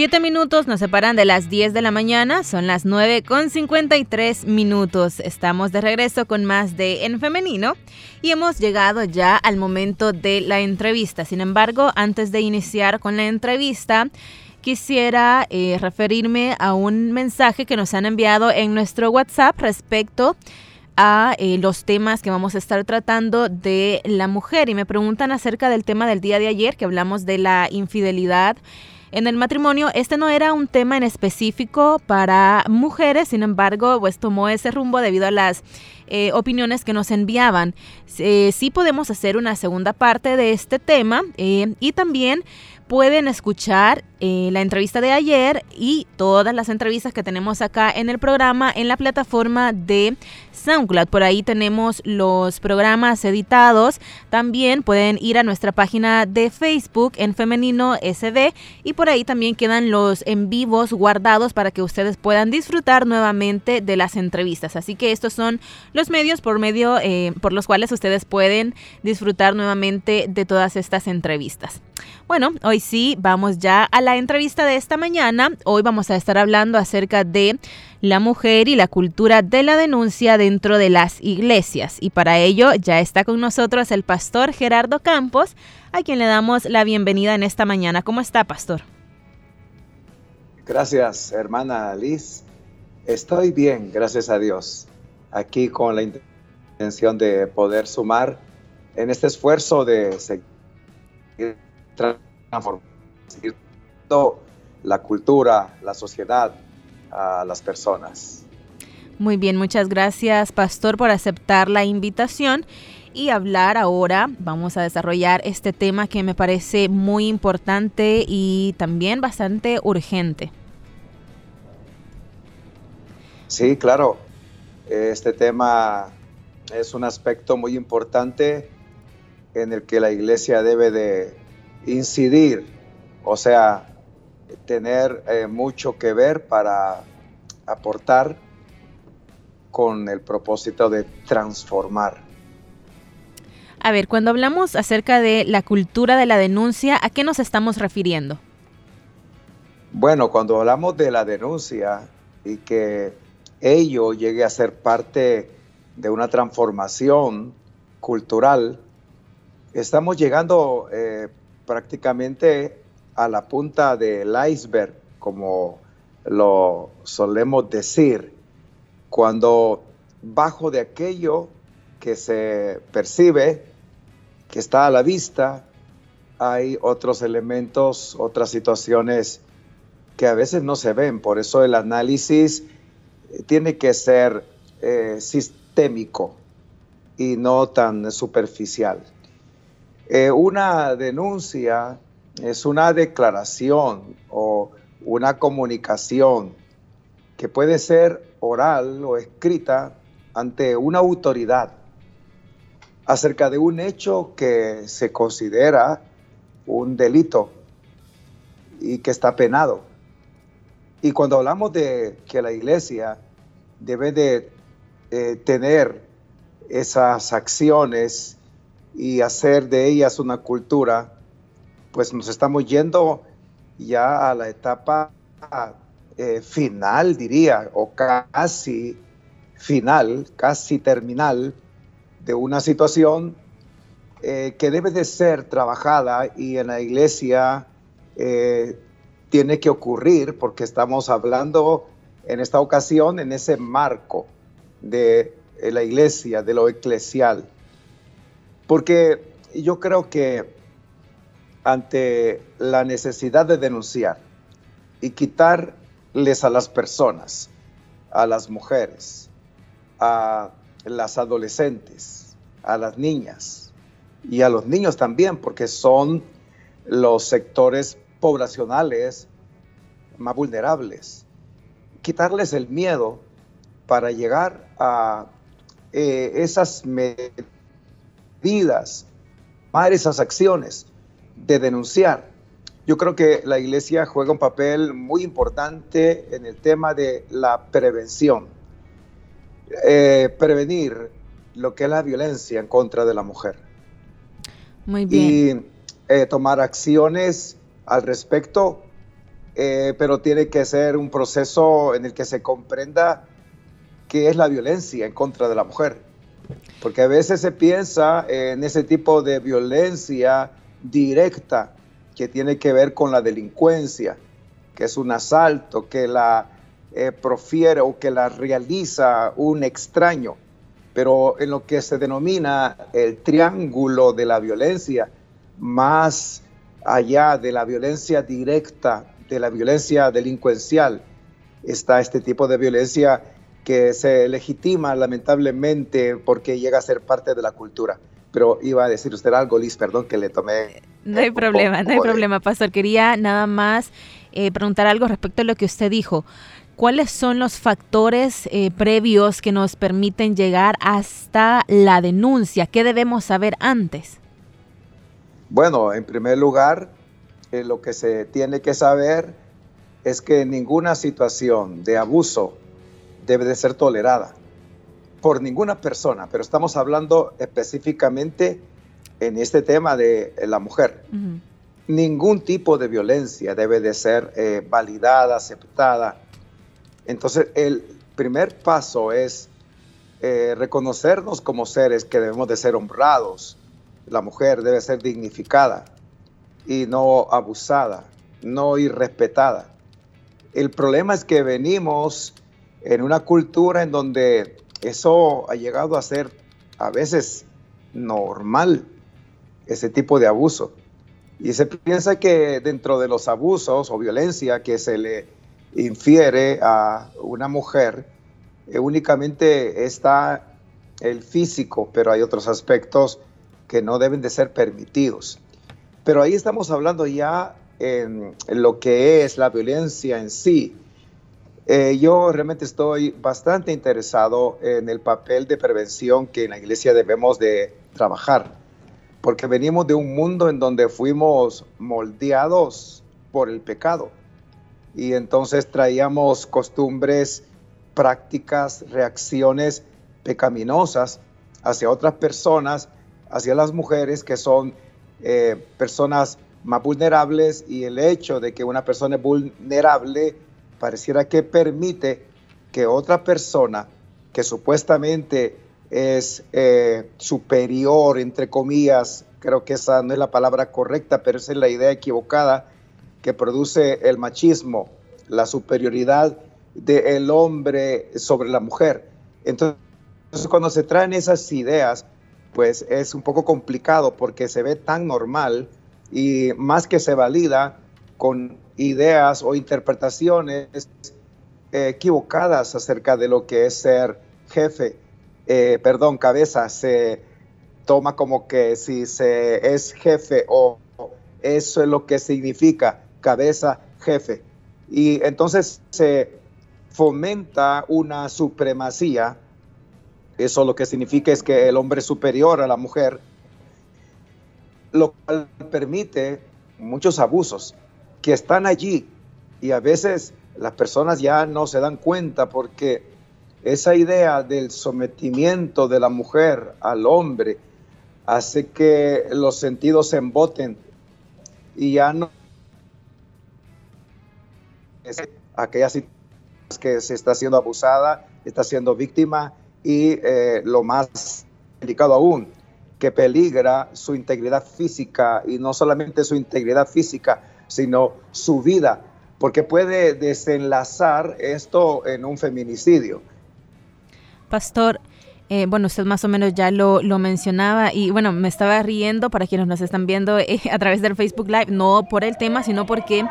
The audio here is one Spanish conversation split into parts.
Siete minutos nos separan de las 10 de la mañana, son las 9 con 53 minutos. Estamos de regreso con más de En Femenino y hemos llegado ya al momento de la entrevista. Sin embargo, antes de iniciar con la entrevista, quisiera eh, referirme a un mensaje que nos han enviado en nuestro WhatsApp respecto a eh, los temas que vamos a estar tratando de la mujer y me preguntan acerca del tema del día de ayer que hablamos de la infidelidad en el matrimonio, este no era un tema en específico para mujeres, sin embargo, pues tomó ese rumbo debido a las eh, opiniones que nos enviaban. Eh, sí podemos hacer una segunda parte de este tema eh, y también pueden escuchar eh, la entrevista de ayer y todas las entrevistas que tenemos acá en el programa en la plataforma de SoundCloud. Por ahí tenemos los programas editados. También pueden ir a nuestra página de Facebook en Femenino SB y por ahí también quedan los en vivos guardados para que ustedes puedan disfrutar nuevamente de las entrevistas. Así que estos son los medios por medio eh, por los cuales ustedes pueden disfrutar nuevamente de todas estas entrevistas. Bueno, hoy sí vamos ya a la entrevista de esta mañana, hoy vamos a estar hablando acerca de la mujer y la cultura de la denuncia dentro de las iglesias. Y para ello ya está con nosotros el pastor Gerardo Campos, a quien le damos la bienvenida en esta mañana. ¿Cómo está, pastor? Gracias, hermana Liz. Estoy bien, gracias a Dios. Aquí con la intención de poder sumar en este esfuerzo de seguir transformando la cultura, la sociedad a las personas. Muy bien, muchas gracias, Pastor, por aceptar la invitación y hablar ahora. Vamos a desarrollar este tema que me parece muy importante y también bastante urgente. Sí, claro. Este tema es un aspecto muy importante en el que la iglesia debe de incidir o sea, tener eh, mucho que ver para aportar con el propósito de transformar. A ver, cuando hablamos acerca de la cultura de la denuncia, ¿a qué nos estamos refiriendo? Bueno, cuando hablamos de la denuncia y que ello llegue a ser parte de una transformación cultural, estamos llegando eh, prácticamente a la punta del iceberg, como lo solemos decir, cuando bajo de aquello que se percibe, que está a la vista, hay otros elementos, otras situaciones que a veces no se ven. Por eso el análisis tiene que ser eh, sistémico y no tan superficial. Eh, una denuncia es una declaración o una comunicación que puede ser oral o escrita ante una autoridad acerca de un hecho que se considera un delito y que está penado. Y cuando hablamos de que la iglesia debe de eh, tener esas acciones y hacer de ellas una cultura, pues nos estamos yendo ya a la etapa eh, final, diría, o casi final, casi terminal de una situación eh, que debe de ser trabajada y en la iglesia eh, tiene que ocurrir porque estamos hablando en esta ocasión en ese marco de la iglesia, de lo eclesial. Porque yo creo que ante la necesidad de denunciar y quitarles a las personas, a las mujeres, a las adolescentes, a las niñas y a los niños también, porque son los sectores poblacionales más vulnerables. Quitarles el miedo para llegar a eh, esas medidas, tomar esas acciones de denunciar. Yo creo que la iglesia juega un papel muy importante en el tema de la prevención. Eh, prevenir lo que es la violencia en contra de la mujer. Muy bien. Y eh, tomar acciones al respecto, eh, pero tiene que ser un proceso en el que se comprenda qué es la violencia en contra de la mujer. Porque a veces se piensa en ese tipo de violencia directa que tiene que ver con la delincuencia, que es un asalto, que la eh, profiere o que la realiza un extraño. Pero en lo que se denomina el triángulo de la violencia, más allá de la violencia directa, de la violencia delincuencial, está este tipo de violencia que se legitima lamentablemente porque llega a ser parte de la cultura. Pero iba a decir usted algo, Liz, perdón que le tomé. No hay problema, no hay problema, Pastor. Quería nada más eh, preguntar algo respecto a lo que usted dijo. ¿Cuáles son los factores eh, previos que nos permiten llegar hasta la denuncia? ¿Qué debemos saber antes? Bueno, en primer lugar, eh, lo que se tiene que saber es que ninguna situación de abuso debe de ser tolerada por ninguna persona, pero estamos hablando específicamente en este tema de la mujer. Ningún tipo de violencia debe de ser eh, validada, aceptada. Entonces, el primer paso es eh, reconocernos como seres que debemos de ser honrados. La mujer debe ser dignificada y no abusada, no irrespetada. El problema es que venimos en una cultura en donde eso ha llegado a ser a veces normal, ese tipo de abuso. Y se piensa que dentro de los abusos o violencia que se le infiere a una mujer, eh, únicamente está el físico, pero hay otros aspectos que no deben de ser permitidos. Pero ahí estamos hablando ya en lo que es la violencia en sí, eh, yo realmente estoy bastante interesado en el papel de prevención que en la iglesia debemos de trabajar, porque venimos de un mundo en donde fuimos moldeados por el pecado. Y entonces traíamos costumbres, prácticas, reacciones pecaminosas hacia otras personas, hacia las mujeres que son eh, personas más vulnerables y el hecho de que una persona es vulnerable pareciera que permite que otra persona que supuestamente es eh, superior, entre comillas, creo que esa no es la palabra correcta, pero esa es la idea equivocada que produce el machismo, la superioridad del hombre sobre la mujer. Entonces, cuando se traen esas ideas, pues es un poco complicado porque se ve tan normal y más que se valida con ideas o interpretaciones equivocadas acerca de lo que es ser jefe, eh, perdón, cabeza, se toma como que si se es jefe o eso es lo que significa cabeza, jefe. Y entonces se fomenta una supremacía, eso lo que significa es que el hombre es superior a la mujer, lo cual permite muchos abusos que están allí. Y a veces las personas ya no se dan cuenta porque esa idea del sometimiento de la mujer al hombre hace que los sentidos se emboten y ya no aquellas que se está siendo abusada, está siendo víctima y eh, lo más delicado aún, que peligra su integridad física y no solamente su integridad física, sino su vida, porque puede desenlazar esto en un feminicidio. Pastor, eh, bueno, usted más o menos ya lo, mencionaba y bueno, me estaba riendo para quienes nos están viendo eh, a través del Facebook Live, no por el tema, sino porque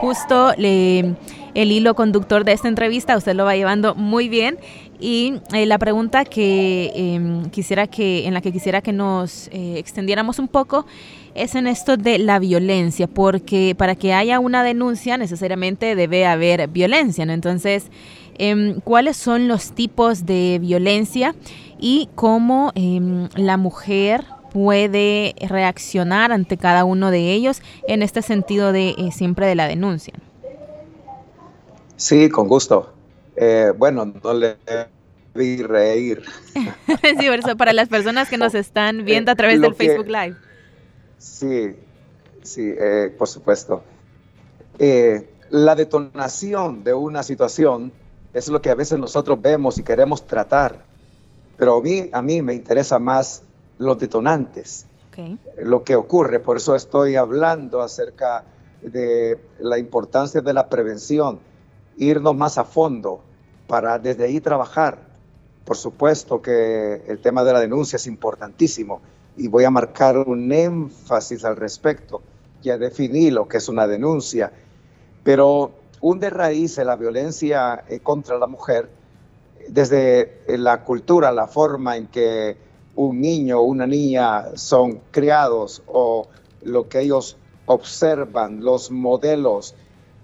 justo le, el hilo conductor de esta entrevista usted lo va llevando muy bien y eh, la pregunta que em, quisiera que en la que quisiera que nos extendiéramos un poco es en esto de la violencia, porque para que haya una denuncia necesariamente debe haber violencia, ¿no? Entonces, Em, ¿Cuáles son los tipos de violencia y cómo em, la mujer puede reaccionar ante cada uno de ellos en este sentido de eh, siempre de la denuncia? Sí, con gusto. Eh, bueno, no le vi reír. sí, para las personas que nos están viendo a través del Facebook Live. Sí, sí, eh, por supuesto. Eh, la detonación de una situación es lo que a veces nosotros vemos y queremos tratar, pero a mí, a mí me interesa más los detonantes, lo que ocurre. Por eso estoy hablando acerca de la importancia de la prevención, irnos más a fondo para desde ahí trabajar. Por supuesto que el tema de la denuncia es importantísimo y voy a marcar un énfasis al respecto. Ya definí lo que es una denuncia, pero un de raíz de la violencia eh, contra la mujer, desde la cultura, la forma en que un niño o una niña son criados o lo que ellos observan, los modelos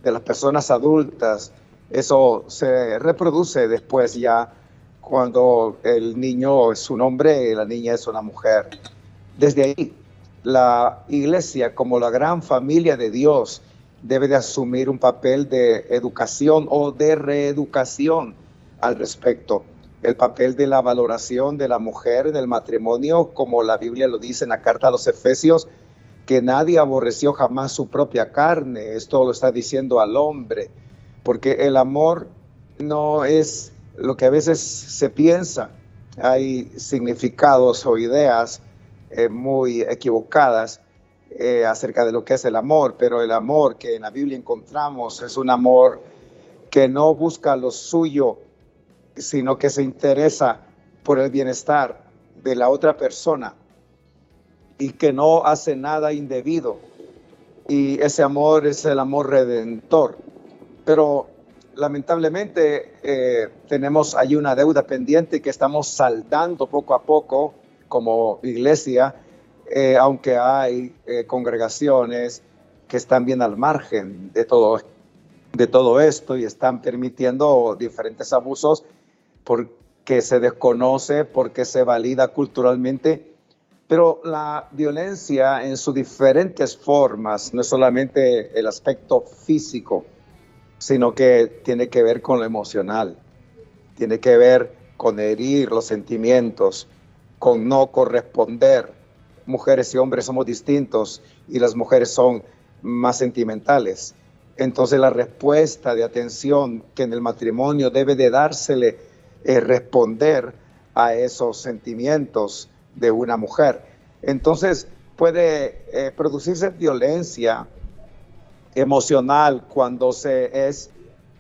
de las personas adultas, eso se reproduce después ya cuando el niño es un hombre y la niña es una mujer. Desde ahí, la iglesia como la gran familia de Dios debe de asumir un papel de educación o de reeducación al respecto. El papel de la valoración de la mujer en el matrimonio, como la Biblia lo dice en la carta a los Efesios, que nadie aborreció jamás su propia carne. Esto lo está diciendo al hombre, porque el amor no es lo que a veces se piensa, hay significados o ideas eh, muy equivocadas eh, acerca de lo que es el amor, pero el amor que en la Biblia encontramos es un amor que no busca lo suyo, sino que se interesa por el bienestar de la otra persona y que no hace nada indebido. Y ese amor es el amor redentor. Pero lamentablemente eh, tenemos ahí una deuda pendiente que estamos saldando poco a poco como iglesia, eh, aunque hay eh, congregaciones que están bien al margen de todo, de todo esto y están permitiendo diferentes abusos porque se desconoce, porque se valida culturalmente. Pero la violencia en sus diferentes formas, no es solamente el aspecto físico, sino que tiene que ver con lo emocional, tiene que ver con herir los sentimientos, con no corresponder. Mujeres y hombres somos distintos y las mujeres son más sentimentales. Entonces la respuesta de atención que en el matrimonio debe de dársele es responder a esos sentimientos de una mujer. Entonces puede eh, producirse violencia emocional cuando se es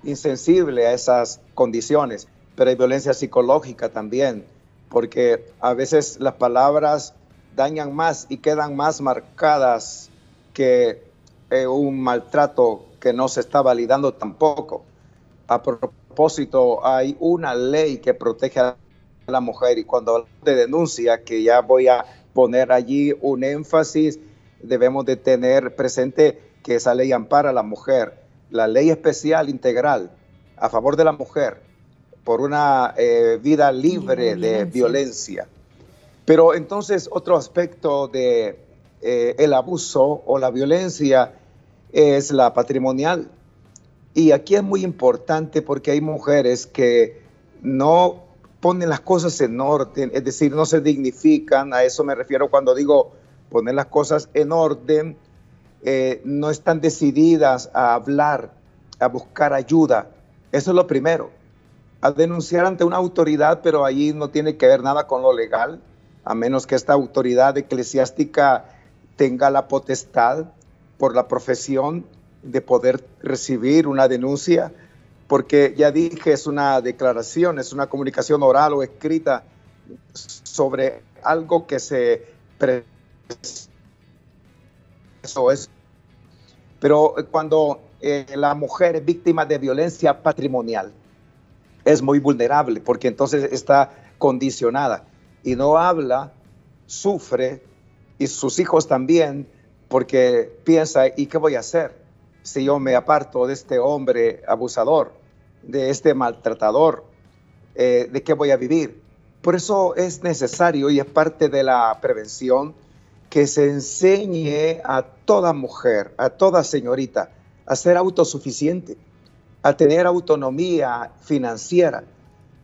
insensible a esas condiciones, pero hay violencia psicológica también, porque a veces las palabras dañan más y quedan más marcadas que eh, un maltrato que no se está validando tampoco. A propósito, hay una ley que protege a la mujer y cuando de denuncia, que ya voy a poner allí un énfasis, debemos de tener presente que esa ley ampara a la mujer, la ley especial integral a favor de la mujer por una eh, vida libre de violencia. Pero entonces otro aspecto de eh, el abuso o la violencia es la patrimonial. Y aquí es muy importante porque hay mujeres que no ponen las cosas en orden, es decir, no se dignifican, a eso me refiero cuando digo poner las cosas en orden, eh, no están decididas a hablar, a buscar ayuda. Eso es lo primero. A denunciar ante una autoridad, pero ahí no tiene que ver nada con lo legal, a menos que esta autoridad eclesiástica tenga la potestad por la profesión de poder recibir una denuncia, porque ya dije, es una declaración, es una comunicación oral o escrita sobre algo que se eso es. Pero cuando eh, la mujer es víctima de violencia patrimonial, es muy vulnerable porque entonces está condicionada y no habla, sufre y sus hijos también porque piensa, ¿y qué voy a hacer si yo me aparto de este hombre abusador? de este maltratador, eh, ¿de qué voy a vivir? Por eso es necesario y es parte de la prevención que se enseñe a toda mujer, a toda señorita, a ser autosuficiente, a tener autonomía financiera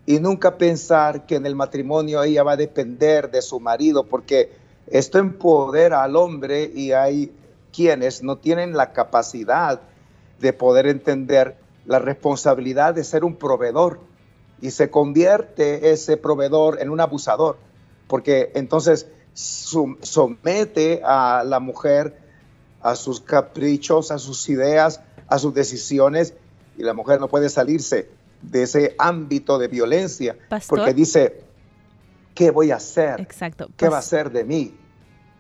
y nunca pensar que en el matrimonio ella va a depender de su marido, porque esto empodera al hombre y hay quienes no tienen la capacidad de poder entender la responsabilidad de ser un proveedor y se convierte ese proveedor en un abusador, porque entonces somete a la mujer a sus caprichos, a sus ideas, a sus decisiones, y la mujer no puede salirse de ese ámbito de violencia, porque dice, ¿qué voy a hacer? Exacto. ¿Qué va a ser de mí?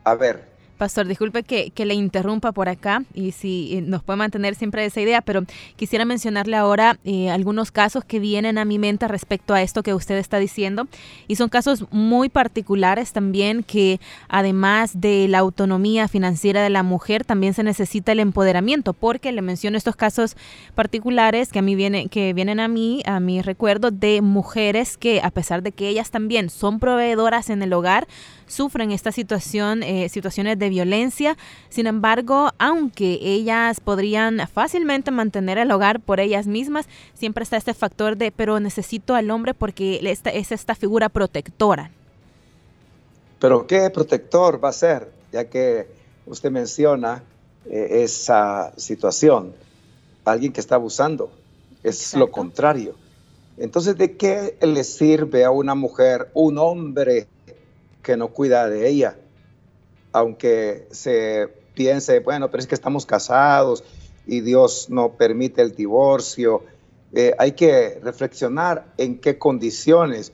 A ver, Pastor, disculpe que, le interrumpa por acá y si eh, nos puede mantener siempre esa idea, pero quisiera mencionarle ahora eh, algunos casos que vienen a mi mente respecto a esto que usted está diciendo. Y son casos muy particulares también que además de la autonomía financiera de la mujer también se necesita el empoderamiento porque le menciono estos casos particulares que a mí vienen que vienen a mí a mi recuerdo de mujeres que a pesar de que ellas también son proveedoras en el hogar sufren esta situación, eh, situaciones de violencia. Sin embargo, aunque ellas podrían fácilmente mantener el hogar por ellas mismas, siempre está este factor de, pero necesito al hombre porque esta, es esta figura protectora. Pero ¿qué protector va a ser? Ya que usted menciona eh, esa situación, alguien que está abusando, es lo contrario. Entonces, ¿de qué le sirve a una mujer un hombre que no cuida de ella. Aunque se piense, bueno, pero es que estamos casados y Dios no permite el divorcio. Eh, hay que reflexionar en qué condiciones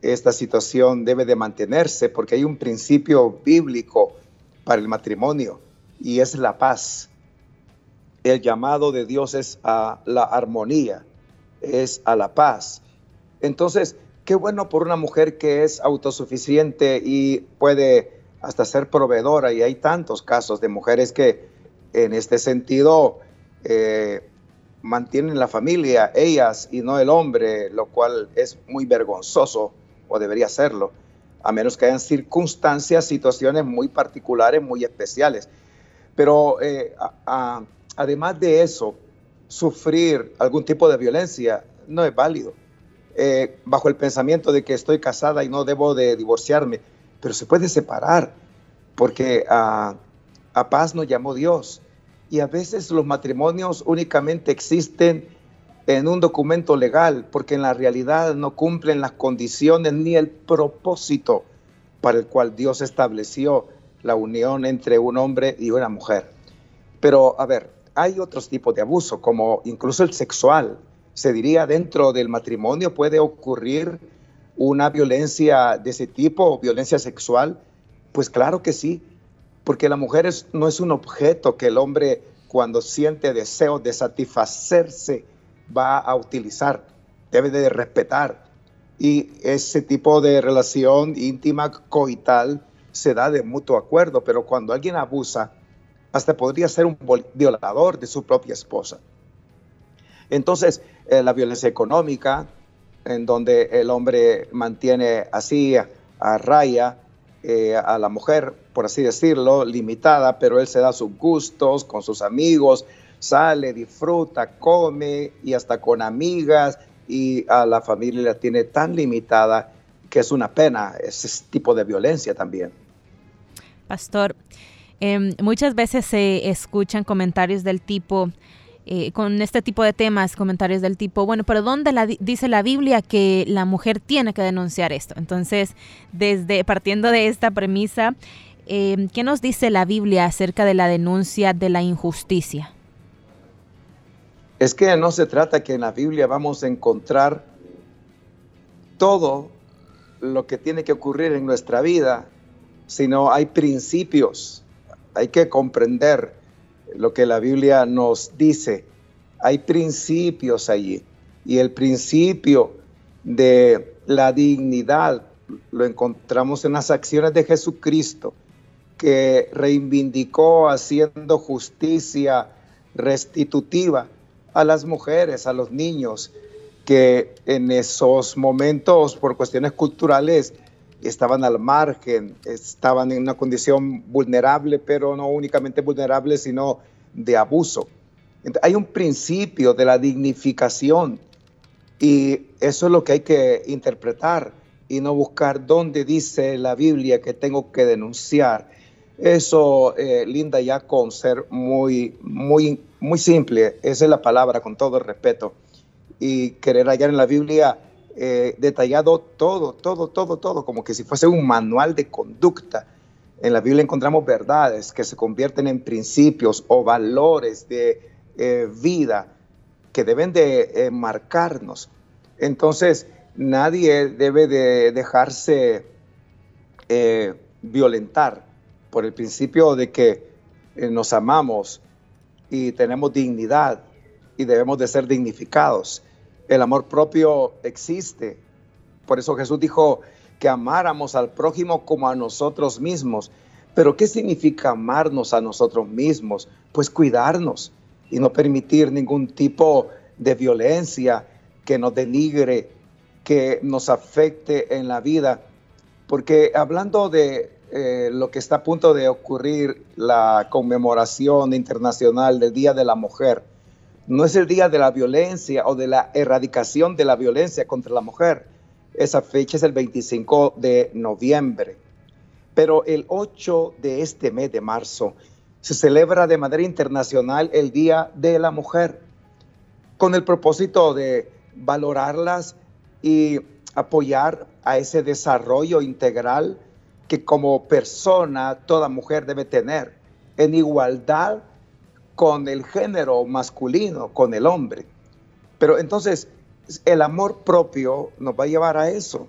esta situación debe de mantenerse, porque hay un principio bíblico para el matrimonio y es la paz. El llamado de Dios es a la armonía, es a la paz. Entonces, qué bueno por una mujer que es autosuficiente y puede hasta ser proveedora. Y hay tantos casos de mujeres que en este sentido eh, mantienen la familia, ellas y no el hombre, lo cual es muy vergonzoso o debería serlo, a menos que hayan circunstancias, situaciones muy particulares, muy especiales. Pero eh, además de eso, sufrir algún tipo de violencia no es válido. Eh, bajo el pensamiento de que estoy casada y no debo de divorciarme, pero se puede separar, porque a, a paz nos llamó Dios. Y a veces los matrimonios únicamente existen en un documento legal, porque en la realidad no cumplen las condiciones ni el propósito para el cual Dios estableció la unión entre un hombre y una mujer. Pero, a ver, hay otros tipos de abuso, como incluso el sexual, se diría dentro del matrimonio puede ocurrir una violencia de ese tipo, violencia sexual? Pues claro que sí, porque la mujer no es un objeto que el hombre cuando siente deseo de satisfacerse va a utilizar, debe de respetar. Y ese tipo de relación íntima coital se da de mutuo acuerdo, pero cuando alguien abusa, hasta podría ser un violador de su propia esposa. Entonces, eh, la violencia económica, en donde el hombre mantiene así a, raya eh, a la mujer, por así decirlo, limitada, pero él se da sus gustos con sus amigos, sale, disfruta, come y hasta con amigas y a la familia la tiene tan limitada que es una pena ese tipo de violencia también. Pastor, em, muchas veces se escuchan comentarios del tipo, eh, con este tipo de temas, comentarios del tipo, bueno, pero ¿dónde dice la Biblia que la mujer tiene que denunciar esto? Entonces, desde partiendo de esta premisa, eh, ¿qué nos dice la Biblia acerca de la denuncia de la injusticia? Es que no se trata que en la Biblia vamos a encontrar todo lo que tiene que ocurrir en nuestra vida, sino hay principios, hay que comprender lo que la Biblia nos dice. Hay principios allí y el principio de la dignidad lo encontramos en las acciones de Jesucristo, que reivindicó haciendo justicia restitutiva a las mujeres, a los niños, que en esos momentos, por cuestiones culturales, estaban al margen, estaban en una condición vulnerable, pero no únicamente vulnerable, sino de abuso. hay un principio de la dignificación y eso es lo que hay que interpretar y no buscar dónde dice la Biblia que tengo que denunciar. Eso eh, linda ya con ser muy, muy, muy simple, esa es la palabra, con todo respeto. Y querer hallar en la Biblia eh, detallado todo, todo, todo, todo, como que si fuese un manual de conducta. En la Biblia encontramos verdades que se convierten en principios o valores de eh, vida que deben de marcarnos. Entonces, nadie debe de dejarse violentar por el principio de que eh, nos amamos y tenemos dignidad y debemos de ser dignificados. El amor propio existe. Por eso Jesús dijo que amáramos al prójimo como a nosotros mismos. Pero ¿qué significa amarnos a nosotros mismos? Pues cuidarnos y no permitir ningún tipo de violencia que nos denigre, que nos afecte en la vida. Porque hablando de eh, lo que está a punto de ocurrir, la conmemoración internacional del Día de la Mujer, no es el día de la violencia o de la erradicación de la violencia contra la mujer. Esa fecha es el 25 de noviembre. Pero el 8 de este mes de marzo se celebra de manera internacional el Día de la Mujer, con el propósito de valorarlas y apoyar a ese desarrollo integral que como persona toda mujer debe tener en igualdad con el género masculino, con el hombre. Pero entonces el amor propio nos va a llevar a eso,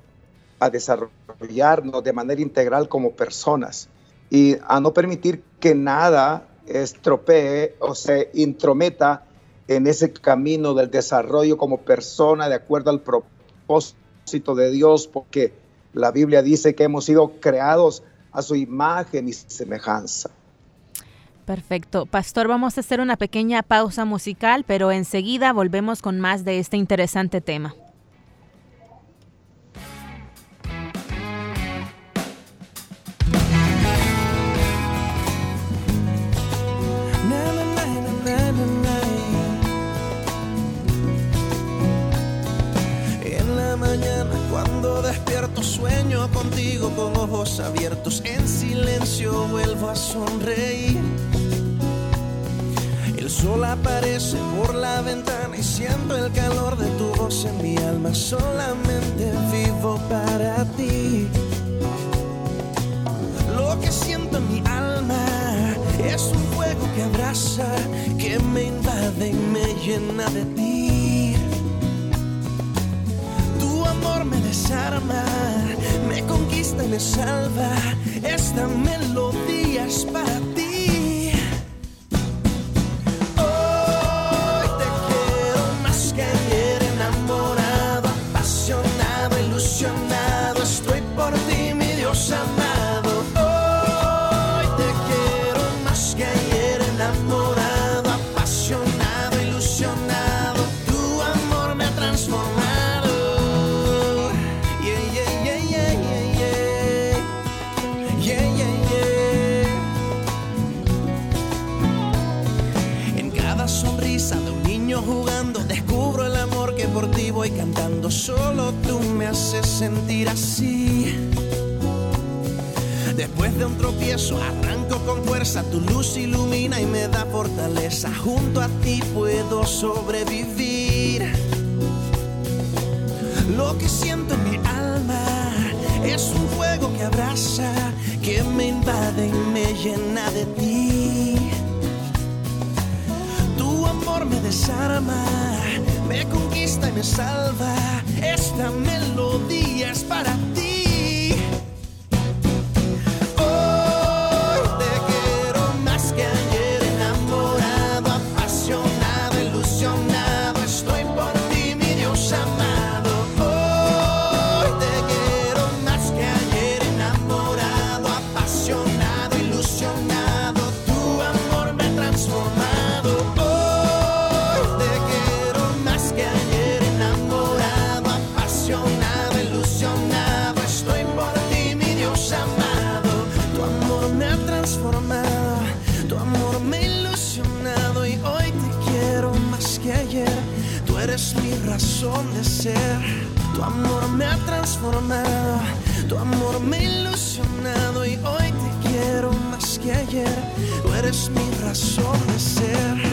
a desarrollarnos de manera integral como personas y a no permitir que nada estropee o se intrometa en ese camino del desarrollo como persona de acuerdo al propósito de Dios, porque la Biblia dice que hemos sido creados a su imagen y semejanza. Perfecto. Pastor, vamos a hacer una pequeña pausa musical, pero enseguida volvemos con más de este interesante tema. sueño contigo con ojos abiertos, en silencio vuelvo a sonreír. Sol aparece por la ventana y siento el calor de tu voz en mi alma, solamente vivo para ti. Lo que siento en mi alma es un fuego que abraza, que me invade y me llena de ti. Tu amor me desarma me conquista y me salva. Esta melodía es para ti. Tu luz ilumina y me da fortaleza. Junto a ti puedo sobrevivir. Lo que siento en mi alma es un fuego que abraza, que me invade y me llena de ti. Tu amor me desarma, me conquista y me salva esta melodía es para ti. De ser. Tu amor me ha transformado, tu amor me ha ilusionado y hoy te quiero más que ayer. Tú eres mi razón de ser.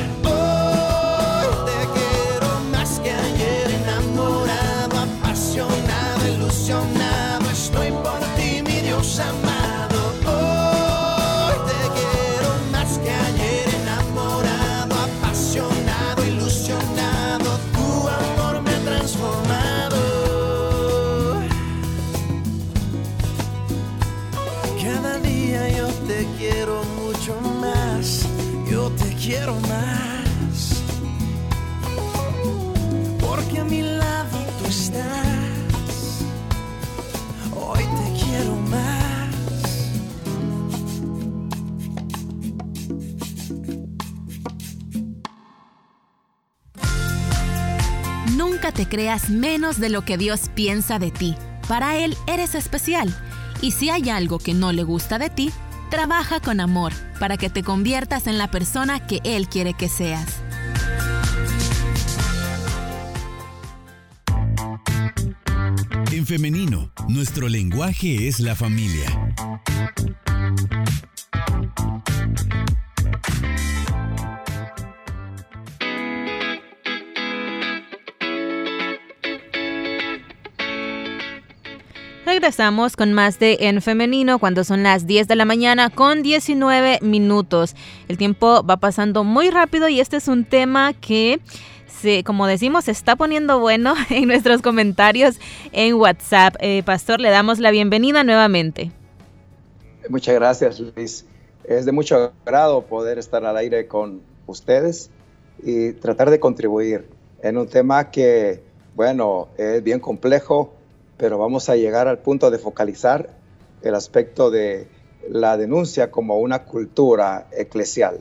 Nunca te creas menos de lo que Dios piensa de ti. Para Él eres especial. Y si hay algo que no le gusta de ti, trabaja con amor para que te conviertas en la persona que Él quiere que seas. En femenino, nuestro lenguaje es la familia. Regresamos con más de En Femenino cuando son las 10 de la mañana con 19 minutos. El tiempo va pasando muy rápido y este es un tema que, como decimos, se está poniendo bueno en nuestros comentarios en WhatsApp. Eh, Pastor, le damos la bienvenida nuevamente. Muchas gracias, Luis. Es de mucho agrado poder estar al aire con ustedes y tratar de contribuir en un tema que, bueno, es bien complejo, pero vamos a llegar al punto de focalizar el aspecto de la denuncia como una cultura eclesial.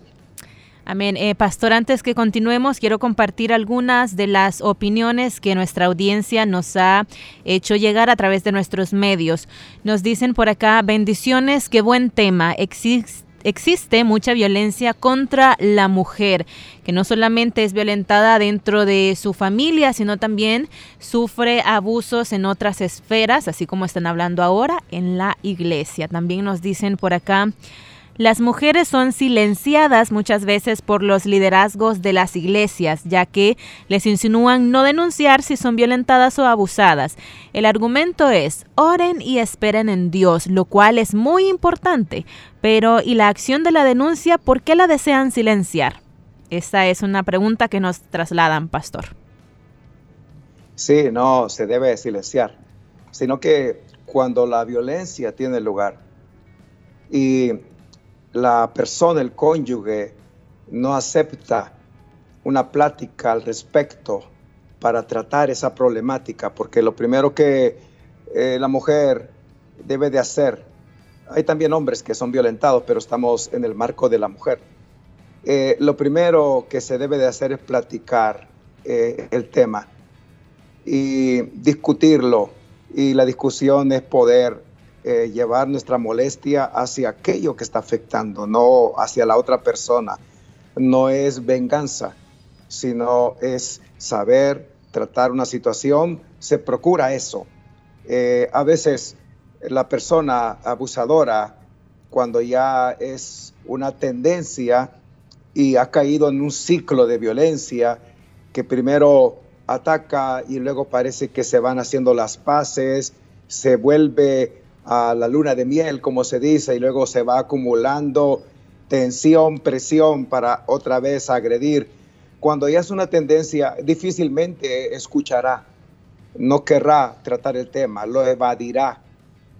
Amén. Eh, Pastor, antes que continuemos, quiero compartir algunas de las opiniones que nuestra audiencia nos ha hecho llegar a través de nuestros medios. Nos dicen por acá, bendiciones, qué buen tema. Existe existe mucha violencia contra la mujer, que no solamente es violentada dentro de su familia, sino también sufre abusos en otras esferas, así como están hablando ahora en la iglesia. También nos dicen por acá, las mujeres son silenciadas muchas veces por los liderazgos de las iglesias, ya que les insinúan no denunciar si son violentadas o abusadas. El argumento es, oren y esperen en Dios, lo cual es muy importante, pero ¿y la acción de la denuncia por qué la desean silenciar? Esta es una pregunta que nos trasladan, pastor. Sí, no se debe silenciar, sino que cuando la violencia tiene lugar y la persona, el cónyuge, no acepta una plática al respecto para tratar esa problemática, porque lo primero que eh, la mujer debe de hacer, hay también hombres que son violentados, pero estamos en el marco de la mujer. Eh, lo primero que se debe de hacer es platicar eh, el tema y discutirlo, y la discusión es poder eh, llevar nuestra molestia hacia aquello que está afectando, no hacia la otra persona. No es venganza, sino es saber tratar una situación, se procura eso. Eh, a veces la persona abusadora, cuando ya es una tendencia y ha caído en un ciclo de violencia, que primero ataca y luego parece que se van haciendo las paces, se vuelve a la luna de miel, como se dice, y luego se va acumulando tensión, presión para otra vez agredir. Cuando ya es una tendencia, difícilmente escuchará, no querrá tratar el tema, lo evadirá.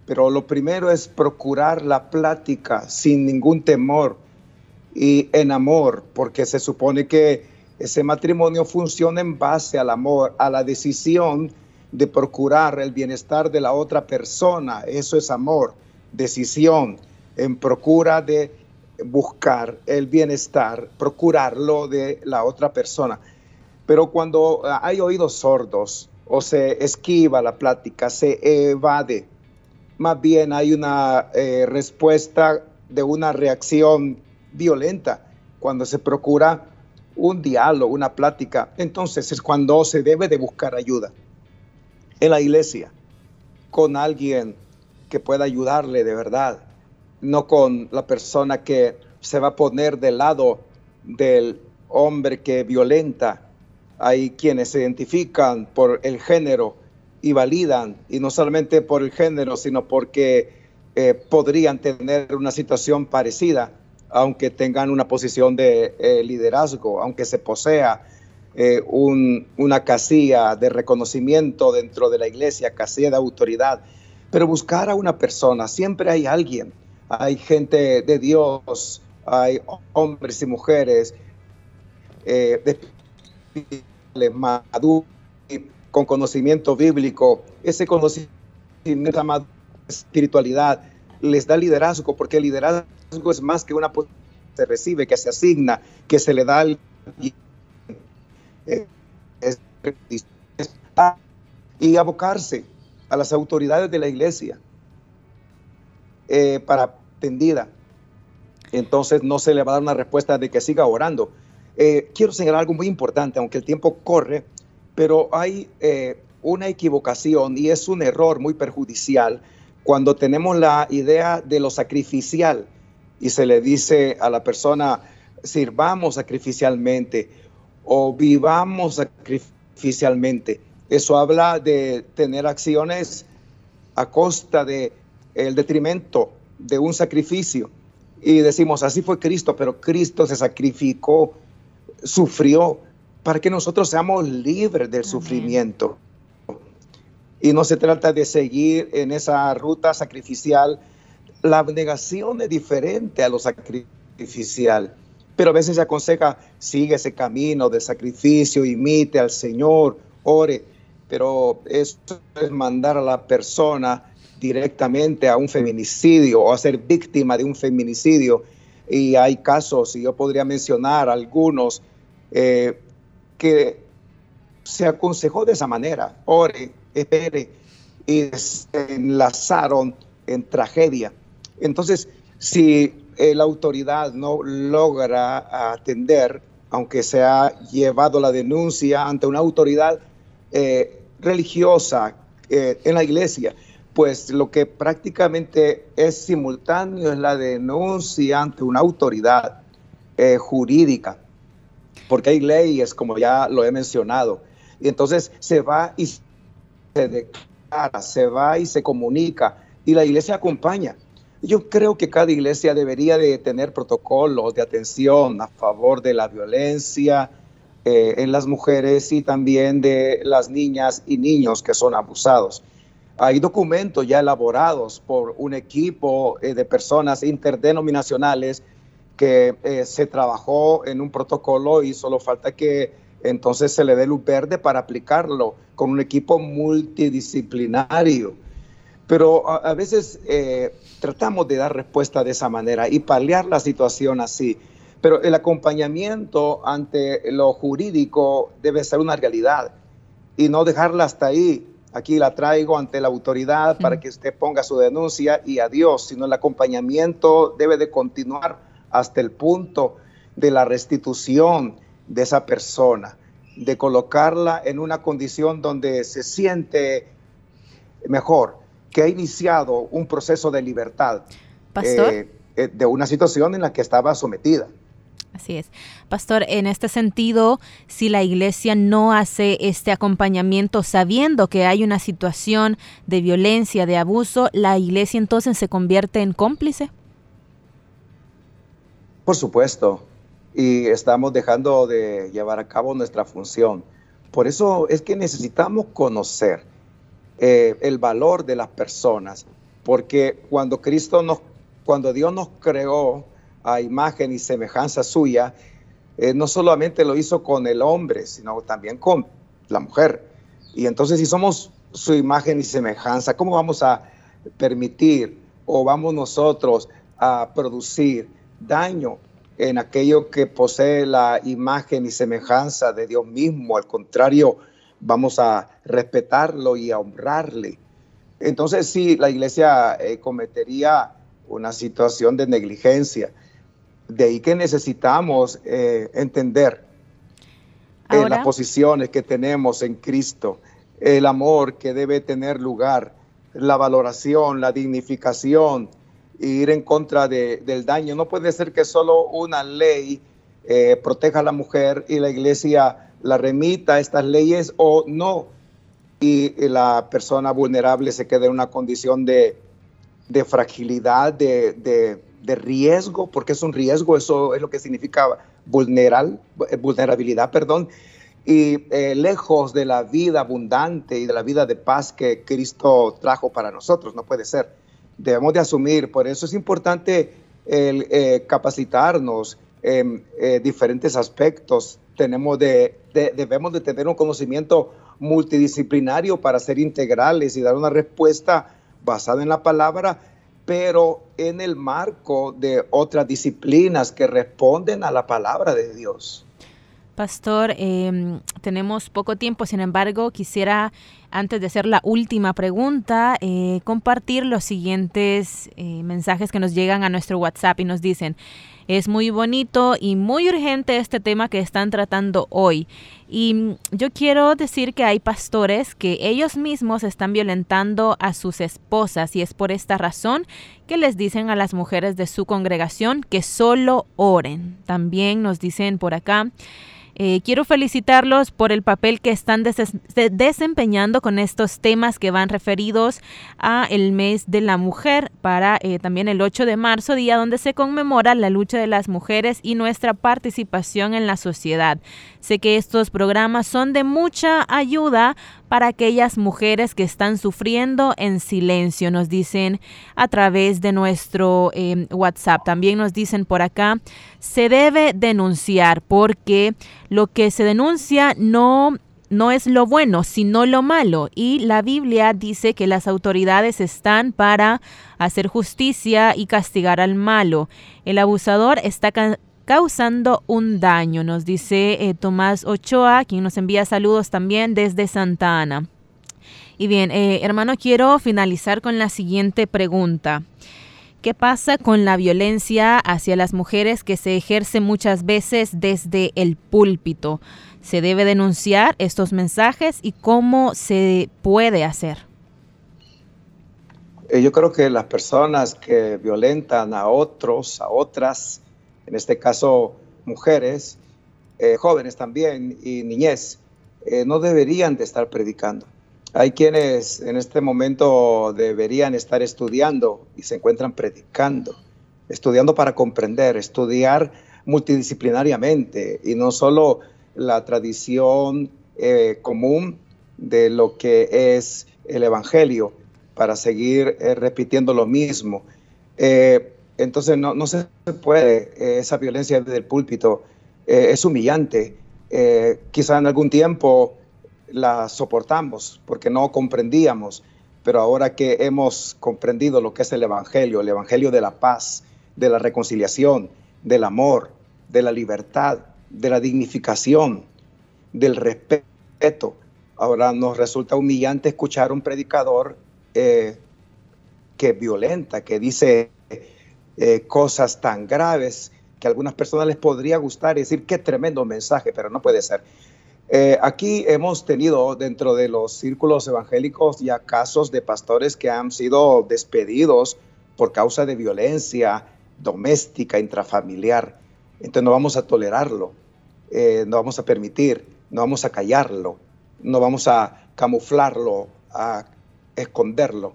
Pero lo primero es procurar la plática sin ningún temor y en amor, porque se supone que ese matrimonio funciona en base al amor, a la decisión de procurar el bienestar de la otra persona. Eso es amor, decisión, en procura de buscar el bienestar, procurarlo de la otra persona. Pero cuando hay oídos sordos o se esquiva la plática, se evade, más bien hay una eh, respuesta de una reacción violenta cuando se procura un diálogo, una plática, entonces es cuando se debe de buscar ayuda. En la iglesia, con alguien que pueda ayudarle de verdad, no con la persona que se va a poner del lado del hombre que violenta. Hay quienes se identifican por el género y validan, y no solamente por el género, sino porque eh, podrían tener una situación parecida, aunque tengan una posición de eh, liderazgo, aunque se posea eh, un, una casilla de reconocimiento dentro de la iglesia, casilla de autoridad. Pero buscar a una persona, siempre hay alguien, hay gente de Dios, hay hombres y mujeres eh, maduros, con conocimiento bíblico, ese conocimiento de espiritualidad les da liderazgo, porque el liderazgo es más que una se recibe, que se asigna, que se le da al y abocarse a las autoridades de la iglesia eh, para tendida. Entonces no se le va a dar una respuesta de que siga orando. Eh, quiero señalar algo muy importante, aunque el tiempo corre, pero hay eh, una equivocación y es un error muy perjudicial cuando tenemos la idea de lo sacrificial y se le dice a la persona, sirvamos sacrificialmente o vivamos sacrificialmente. Eso habla de tener acciones a costa de el detrimento de un sacrificio. Y decimos, así fue Cristo, pero Cristo se sacrificó, sufrió para que nosotros seamos libres del sufrimiento. Y no se trata de seguir en esa ruta sacrificial. La abnegación es diferente a lo sacrificial, pero a veces se aconseja, sigue ese camino de sacrificio, imite al Señor, ore, pero eso es mandar a la persona directamente a un feminicidio o a ser víctima de un feminicidio. Y hay casos, y yo podría mencionar algunos, eh, que se aconsejó de esa manera, ore, espere, y se enlazaron en tragedia. Entonces, si eh, la autoridad no logra atender, aunque se ha llevado la denuncia ante una autoridad eh, religiosa en la iglesia, pues lo que prácticamente es simultáneo es la denuncia ante una autoridad eh, jurídica, porque hay leyes, como ya lo he mencionado, y entonces se va y se declara, se va y se comunica, y la iglesia acompaña. Yo creo que cada iglesia debería de tener protocolos de atención a favor de la violencia eh, en las mujeres y también de las niñas y niños que son abusados. Hay documentos ya elaborados por un equipo eh, de personas interdenominacionales que eh, se trabajó en un protocolo y solo falta que entonces se le dé luz verde para aplicarlo con un equipo multidisciplinario. Pero a, veces eh, tratamos de dar respuesta de esa manera y paliar la situación así. Pero el acompañamiento ante lo jurídico debe ser una realidad y no dejarla hasta ahí. Aquí la traigo ante la autoridad para que usted ponga su denuncia y adiós, sino el acompañamiento debe de continuar hasta el punto de la restitución de esa persona, de colocarla en una condición donde se siente mejor, que ha iniciado un proceso de libertad eh, eh, de una situación en la que estaba sometida. Así es. Pastor, en este sentido, si la iglesia no hace este acompañamiento sabiendo que hay una situación de violencia, de abuso, ¿la iglesia entonces se convierte en cómplice? Por supuesto. Y estamos dejando de llevar a cabo nuestra función. Por eso es que necesitamos conocer eh, el valor de las personas. Porque cuando Cristo nos, cuando Dios nos creó, a imagen y semejanza suya, eh, no solamente lo hizo con el hombre, sino también con la mujer. Y entonces si somos su imagen y semejanza, ¿cómo vamos a permitir o vamos nosotros a producir daño en aquello que posee la imagen y semejanza de Dios mismo? Al contrario, vamos a respetarlo y a honrarle. Entonces sí, la iglesia eh, cometería una situación de negligencia de ahí que necesitamos eh, entender Ahora- las posiciones que tenemos en Cristo, el amor que debe tener lugar, la valoración, la dignificación, ir en contra de- del daño. No puede ser que solo una ley eh, proteja a la mujer y la iglesia la remita a estas leyes o no, y la persona vulnerable se queda en una condición de, de fragilidad, de, de- riesgo, porque es un riesgo, eso es lo que significa vulneral, vulnerabilidad, perdón, y eh, lejos de la vida abundante y de la vida de paz que Cristo trajo para nosotros, no puede ser. Debemos de asumir, por eso es importante el eh, capacitarnos en eh, diferentes aspectos. Tenemos de, de- debemos de tener un conocimiento multidisciplinario para ser integrales y dar una respuesta basada en la palabra, pero en el marco de otras disciplinas que responden a la palabra de Dios. Pastor, eh, tenemos poco tiempo, sin embargo, quisiera, antes de hacer la última pregunta, eh, compartir los siguientes eh, mensajes que nos llegan a nuestro WhatsApp y nos dicen, es muy bonito y muy urgente este tema que están tratando hoy. Y mm, yo quiero decir que hay pastores que ellos mismos están violentando a sus esposas y es por esta razón que les dicen a las mujeres de su congregación que solo oren. También nos dicen por acá, eh, quiero felicitarlos por el papel que están des- de- desempeñando con estos temas que van referidos a el mes de la mujer para eh, también el 8 de marzo, día donde se conmemora la lucha de las mujeres y nuestra participación en la sociedad. Sé que estos programas son de mucha ayuda para aquellas mujeres que están sufriendo en silencio, nos dicen a través de nuestro eh, WhatsApp. También nos dicen por acá, se debe denunciar porque lo que se denuncia no no es lo bueno, sino lo malo. Y la Biblia dice que las autoridades están para hacer justicia y castigar al malo. El abusador está causando un daño, nos dice eh, Tomás Ochoa, quien nos envía saludos también desde Santa Ana. Y bien, eh, hermano, quiero finalizar con la siguiente pregunta. ¿Qué pasa con la violencia hacia las mujeres que se ejerce muchas veces desde el púlpito? ¿Se debe denunciar estos mensajes y cómo se puede hacer? Eh, yo creo que las personas que violentan a otros, a otras, en este caso mujeres, eh, jóvenes también y niñez, eh, no deberían de estar predicando. Hay quienes en este momento deberían estar estudiando y se encuentran predicando, estudiando para comprender, estudiar multidisciplinariamente y no solo la tradición eh, común de lo que es el Evangelio para seguir repitiendo lo mismo. Entonces no, se puede, eh, esa violencia del púlpito eh, es humillante. Eh, quizá en algún tiempo la soportamos porque no comprendíamos, pero ahora que hemos comprendido lo que es el Evangelio, el Evangelio de la paz, de la reconciliación, del amor, de la libertad, de la dignificación, del respeto, ahora nos resulta humillante escuchar a un predicador eh, que violenta, que dice eh, cosas tan graves que a algunas personas les podría gustar y decir qué tremendo mensaje, pero no puede ser. Eh, aquí hemos tenido dentro de los círculos evangélicos ya casos de pastores que han sido despedidos por causa de violencia doméstica, intrafamiliar. Entonces no vamos a tolerarlo, eh, no vamos a permitir, no vamos a callarlo, no vamos a camuflarlo, a esconderlo.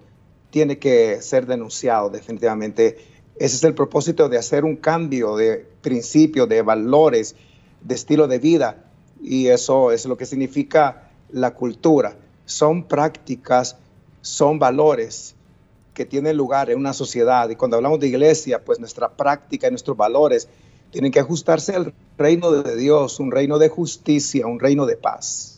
Tiene que ser denunciado definitivamente. Ese es el propósito de hacer un cambio de principios, de valores, de estilo de vida. Y eso es lo que significa la cultura. Son prácticas, son valores que tienen lugar en una sociedad. Y cuando hablamos de iglesia, pues nuestra práctica y nuestros valores tienen que ajustarse al reino de Dios, un reino de justicia, un reino de paz.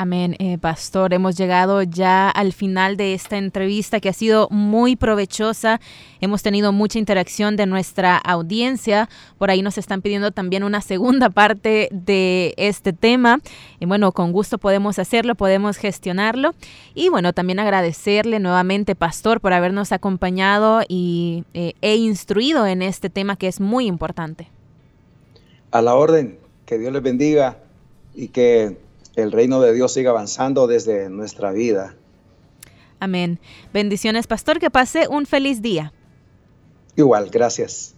Amén, eh, pastor. Hemos llegado ya al final de esta entrevista que ha sido muy provechosa. Hemos tenido mucha interacción de nuestra audiencia. Por ahí nos están pidiendo también una segunda parte de este tema. Y bueno, con gusto podemos hacerlo, podemos gestionarlo. Y bueno, también agradecerle nuevamente, pastor, por habernos acompañado y, eh, e instruido en este tema que es muy importante. A la orden, que Dios les bendiga y que el reino de Dios siga avanzando desde nuestra vida. Amén. Bendiciones, pastor, que pase un feliz día. Igual, gracias.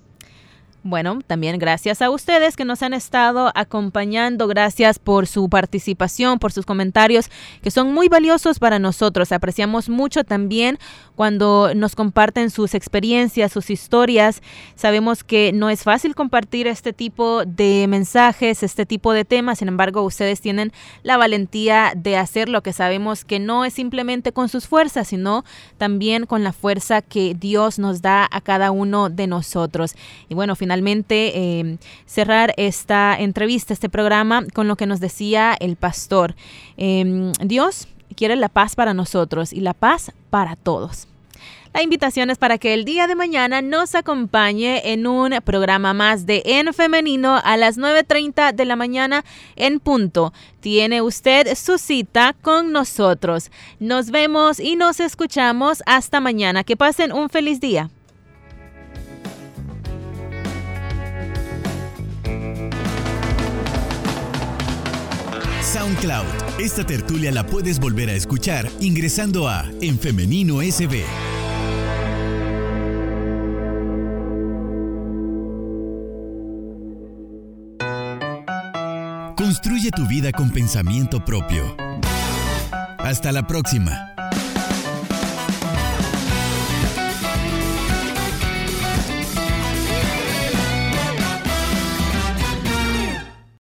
Bueno, también gracias a ustedes que nos han estado acompañando. Gracias por su participación, por sus comentarios, que son muy valiosos para nosotros. Apreciamos mucho también cuando nos comparten sus experiencias, sus historias. Sabemos que no es fácil compartir este tipo de mensajes, este tipo de temas. Sin embargo, ustedes tienen la valentía de hacer lo que sabemos que no es simplemente con sus fuerzas, sino también con la fuerza que Dios nos da a cada uno de nosotros. Y bueno, finalmente finalmente eh, cerrar esta entrevista, este programa, con lo que nos decía el pastor. Em, Dios quiere la paz para nosotros y la paz para todos. La invitación es para que el día de mañana nos acompañe en un programa más de En Femenino a las 9.30 de la mañana en punto. Tiene usted su cita con nosotros. Nos vemos y nos escuchamos hasta mañana. Que pasen un feliz día. SoundCloud. Esta tertulia la puedes volver a escuchar ingresando a En Femenino SB. Construye tu vida con pensamiento propio. Hasta la próxima.